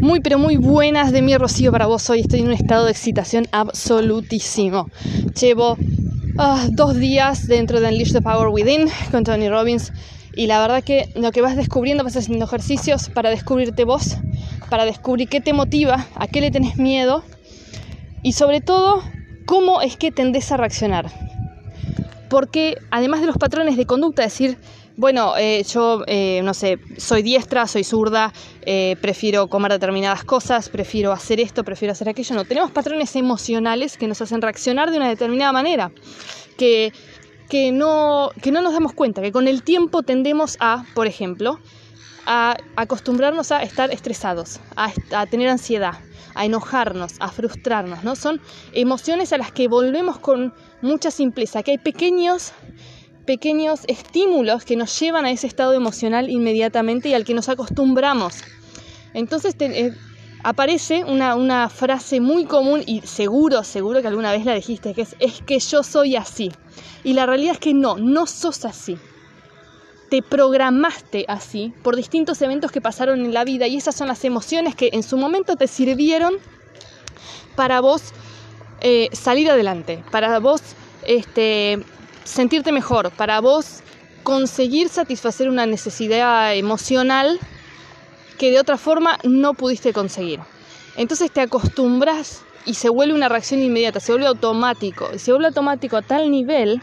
Muy, pero muy buenas de mi Rocío para vos hoy. Estoy en un estado de excitación absolutísimo. Llevo ah, dos días dentro de Unleash the Power Within con Tony Robbins y la verdad que lo que vas descubriendo, vas haciendo ejercicios para descubrirte vos, para descubrir qué te motiva, a qué le tenés miedo y sobre todo cómo es que tendés a reaccionar. Porque además de los patrones de conducta, decir, bueno, eh, yo, eh, no sé, soy diestra, soy zurda, eh, prefiero comer determinadas cosas, prefiero hacer esto, prefiero hacer aquello. No, tenemos patrones emocionales que nos hacen reaccionar de una determinada manera, que, que, no, que no nos damos cuenta, que con el tiempo tendemos a, por ejemplo, a acostumbrarnos a estar estresados, a, a tener ansiedad, a enojarnos, a frustrarnos, ¿no? Son emociones a las que volvemos con mucha simpleza, que hay pequeños pequeños estímulos que nos llevan a ese estado emocional inmediatamente y al que nos acostumbramos. Entonces eh, aparece una, frase muy común y seguro, seguro que alguna vez la dijiste, que es, es que yo soy así. Y la realidad es que no, no sos así. Te programaste así por distintos eventos que pasaron en la vida y esas son las emociones que en su momento te sirvieron para vos eh, salir adelante, para vos este, sentirte mejor, para vos conseguir satisfacer una necesidad emocional que de otra forma no pudiste conseguir. Entonces te acostumbras y se vuelve una reacción inmediata, se vuelve automático, se vuelve automático a tal nivel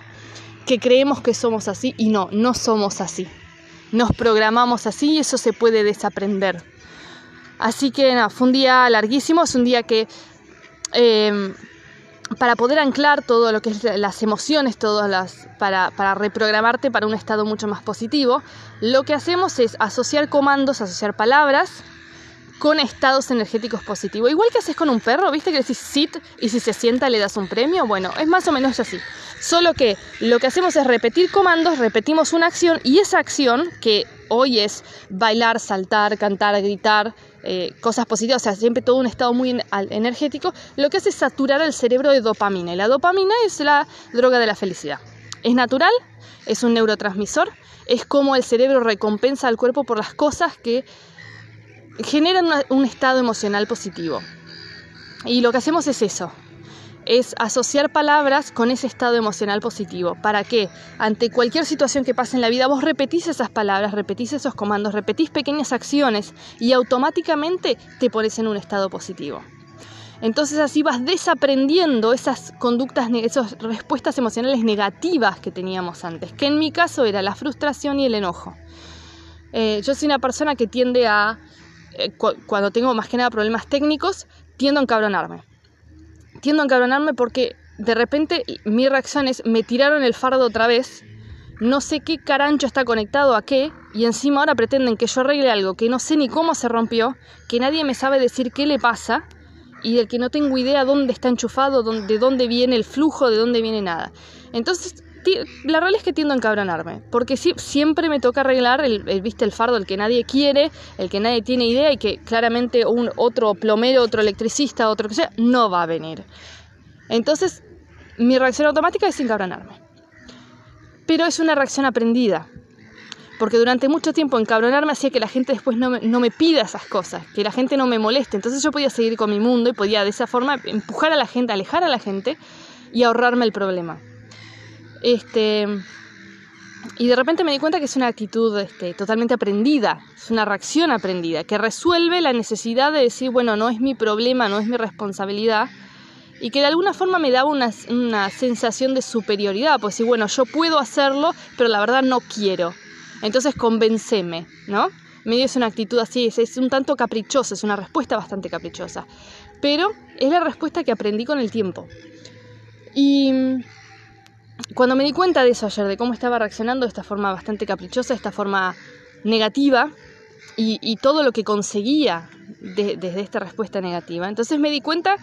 que creemos que somos así y no, no somos así. Nos programamos así y eso se puede desaprender. Así que nada, fue un día larguísimo, es un día que eh, para poder anclar todo lo que es las emociones, todas las, para, para, reprogramarte para un estado mucho más positivo, lo que hacemos es asociar comandos, asociar palabras con estados energéticos positivos. Igual que haces con un perro, ¿viste? Que decís sit y si se sienta le das un premio. Bueno, es más o menos así. Solo que lo que hacemos es repetir comandos, repetimos una acción y esa acción, que hoy es bailar, saltar, cantar, gritar, eh, cosas positivas, o sea, siempre todo un estado muy energético, lo que hace es saturar el cerebro de dopamina. Y la dopamina es la droga de la felicidad. Es natural, es un neurotransmisor, es como el cerebro recompensa al cuerpo por las cosas que generan un estado emocional positivo. Y lo que hacemos es eso, es asociar palabras con ese estado emocional positivo. ¿Para qué? Ante cualquier situación que pase en la vida, vos repetís esas palabras, repetís esos comandos, repetís pequeñas acciones y automáticamente te pones en un estado positivo. Entonces así vas desaprendiendo esas conductas, esas respuestas emocionales negativas que teníamos antes, que en mi caso era la frustración y el enojo. Eh, yo soy una persona que tiende a, eh, cuando tengo más que nada problemas técnicos, tiendo a encabronarme encabronarme porque de repente mi reacción es, me tiraron el fardo otra vez, no sé qué carancho está conectado a qué, y encima ahora pretenden que yo arregle algo que no sé ni cómo se rompió, que nadie me sabe decir qué le pasa, y del que no tengo idea dónde está enchufado, de dónde viene el flujo, de dónde viene nada. Entonces, la realidad es que tiendo a encabronarme, porque siempre me toca arreglar el, el, viste el fardo, el que nadie quiere, el que nadie tiene idea y que claramente un otro plomero, otro electricista, otro que sea, no va a venir. Entonces, mi reacción automática es encabronarme. Pero es una reacción aprendida, porque durante mucho tiempo encabronarme hacía que la gente después no me, no me, pida esas cosas, que la gente no me moleste. Entonces yo podía seguir con mi mundo y podía de esa forma empujar a la gente, alejar a la gente y ahorrarme el problema. Este, y de repente me di cuenta que es una actitud este, totalmente aprendida, es una reacción aprendida, que resuelve la necesidad de decir, bueno, no es mi problema, no es mi responsabilidad, y que de alguna forma me daba una, una sensación de superioridad, pues sí, bueno, yo puedo hacerlo, pero la verdad no quiero. Entonces convenceme, ¿no? Medio es una actitud así, es, es un tanto caprichosa, es una respuesta bastante caprichosa, pero es la respuesta que aprendí con el tiempo. Y cuando me di cuenta de eso ayer, de cómo estaba reaccionando de esta forma bastante caprichosa, de esta forma negativa, y, todo lo que conseguía desde esta respuesta negativa, entonces me di cuenta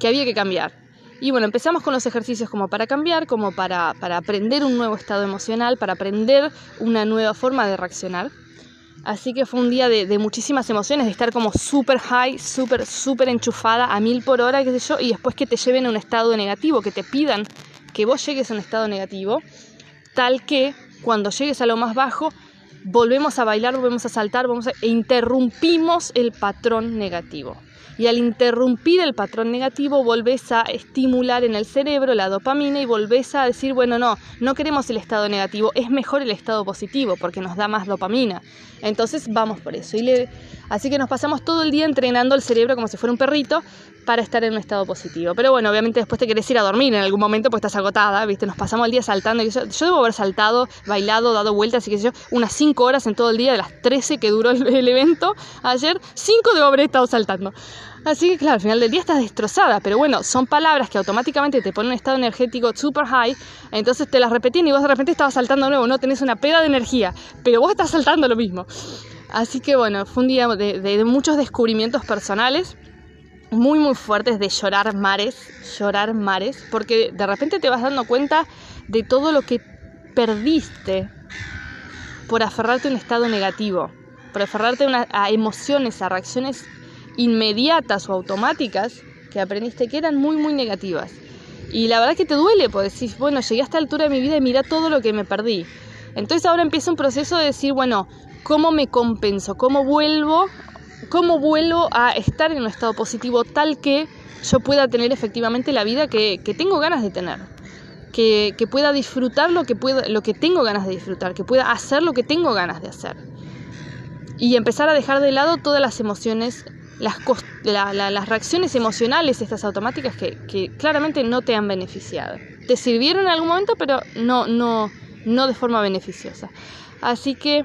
que había que cambiar. Y bueno, empezamos con los ejercicios como para cambiar, como para, para aprender un nuevo estado emocional, para aprender una nueva forma de reaccionar. Así que fue un día de, de muchísimas emociones, de estar como súper high, súper, súper enchufada a mil por hora, qué sé yo, y después que te lleven a un estado negativo, que te pidan que vos llegues a un estado negativo, tal que cuando llegues a lo más bajo volvemos a bailar, volvemos a saltar, vamos e interrumpimos el patrón negativo. Y al interrumpir el patrón negativo, volvés a estimular en el cerebro la dopamina y volvés a decir, bueno, no, no queremos el estado negativo, es mejor el estado positivo porque nos da más dopamina. Entonces vamos por eso. Y Así que nos pasamos todo el día entrenando el cerebro como si fuera un perrito para estar en un estado positivo. Pero bueno, obviamente después te querés ir a dormir en algún momento pues estás agotada, ¿viste? Nos pasamos el día saltando. Yo, debo haber saltado, bailado, dado vueltas, así que yo, unas 5 horas en todo el día, de las 13 que duró el, el evento ayer, 5 debo haber estado saltando. Así que claro, al final del día estás destrozada, pero bueno, son palabras que automáticamente te ponen un estado energético super high, entonces te las repetían y vos de repente estabas saltando nuevo, no tenés una peda de energía, pero vos estás saltando lo mismo. Así que bueno, fue un día de, muchos descubrimientos personales, muy muy fuertes de llorar mares, llorar mares, porque de repente te vas dando cuenta de todo lo que perdiste por aferrarte a un estado negativo, por aferrarte a emociones, a reacciones inmediatas o automáticas que aprendiste que eran muy, muy negativas. Y la verdad que te duele, porque decís, bueno, llegué a esta altura de mi vida y mira todo lo que me perdí. Entonces ahora empieza un proceso de decir, bueno, ¿cómo me compenso? ¿Cómo vuelvo? ¿Cómo vuelvo a estar en un estado positivo tal que yo pueda tener efectivamente la vida que, tengo ganas de tener? Que, que, pueda disfrutar lo que, pueda, lo que tengo ganas de disfrutar, que pueda hacer lo que tengo ganas de hacer. Y empezar a dejar de lado todas las emociones las, las reacciones emocionales estas automáticas que, claramente no te han beneficiado. Te sirvieron en algún momento, pero no, no, no de forma beneficiosa. Así que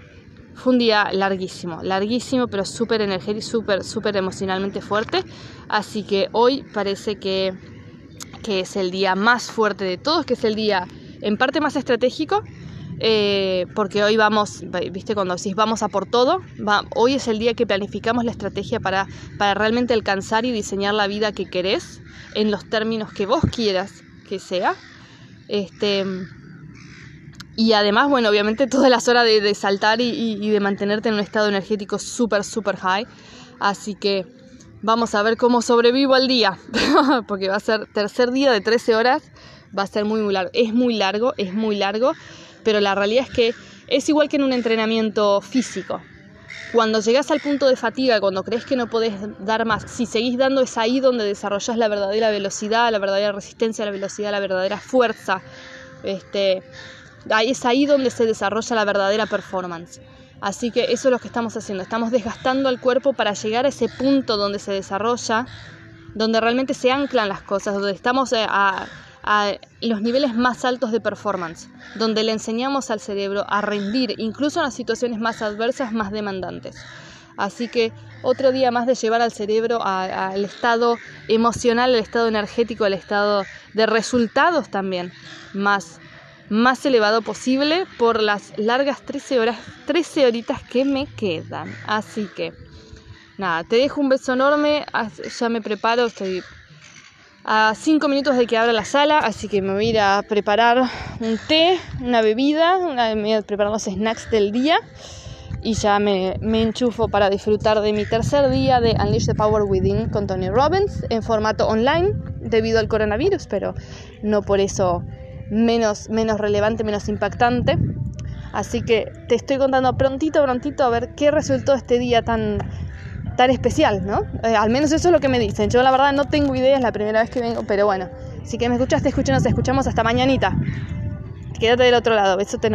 fue un día larguísimo, larguísimo, pero súper energético, súper, súper emocionalmente fuerte. Así que hoy parece que, que es el día más fuerte de todos, que es el día en parte más estratégico, eh, porque hoy vamos, viste, cuando decís vamos a por todo, hoy es el día que planificamos la estrategia para, para realmente alcanzar y diseñar la vida que querés en los términos que vos quieras que sea. Este, y además, bueno, obviamente todas las horas de, saltar y, de mantenerte en un estado energético súper, súper high. Así que vamos a ver cómo sobrevivo al día, porque va a ser tercer día de 13 horas, va a ser muy, muy largo. Es muy largo, es muy largo pero la realidad es que es igual que en un entrenamiento físico. Cuando llegas al punto de fatiga, cuando crees que no podés dar más, si seguís dando es ahí donde desarrollas la verdadera velocidad, la verdadera resistencia, la velocidad, la verdadera fuerza. Este, es ahí donde se desarrolla la verdadera performance. Así que eso es lo que estamos haciendo. Estamos desgastando al cuerpo para llegar a ese punto donde se desarrolla, donde realmente se anclan las cosas, donde estamos eh, a, a los niveles más altos de performance, donde le enseñamos al cerebro a rendir, incluso en las situaciones más adversas, más demandantes. Así que otro día más de llevar al cerebro al estado emocional, al estado energético, al estado de resultados también más, más elevado posible por las largas 13 horas, 13 horitas que me quedan. Así que nada, te dejo un beso enorme, ya me preparo, estoy a cinco minutos de que abra la sala, así que me voy a ir a preparar un té, una bebida, me voy a preparar los snacks del día y ya me, me, enchufo para disfrutar de mi tercer día de Unleash the Power Within con Tony Robbins en formato online debido al coronavirus, pero no por eso menos, menos relevante, menos impactante. Así que te estoy contando prontito, prontito a ver qué resultó este día tan tan especial, ¿no? Eh, al menos eso es lo que me dicen. Yo la verdad no tengo idea, es la primera vez que vengo, pero bueno, si que me escuchaste, escuchen, nos escuchamos hasta mañanita. Quédate del otro lado, besote enorme.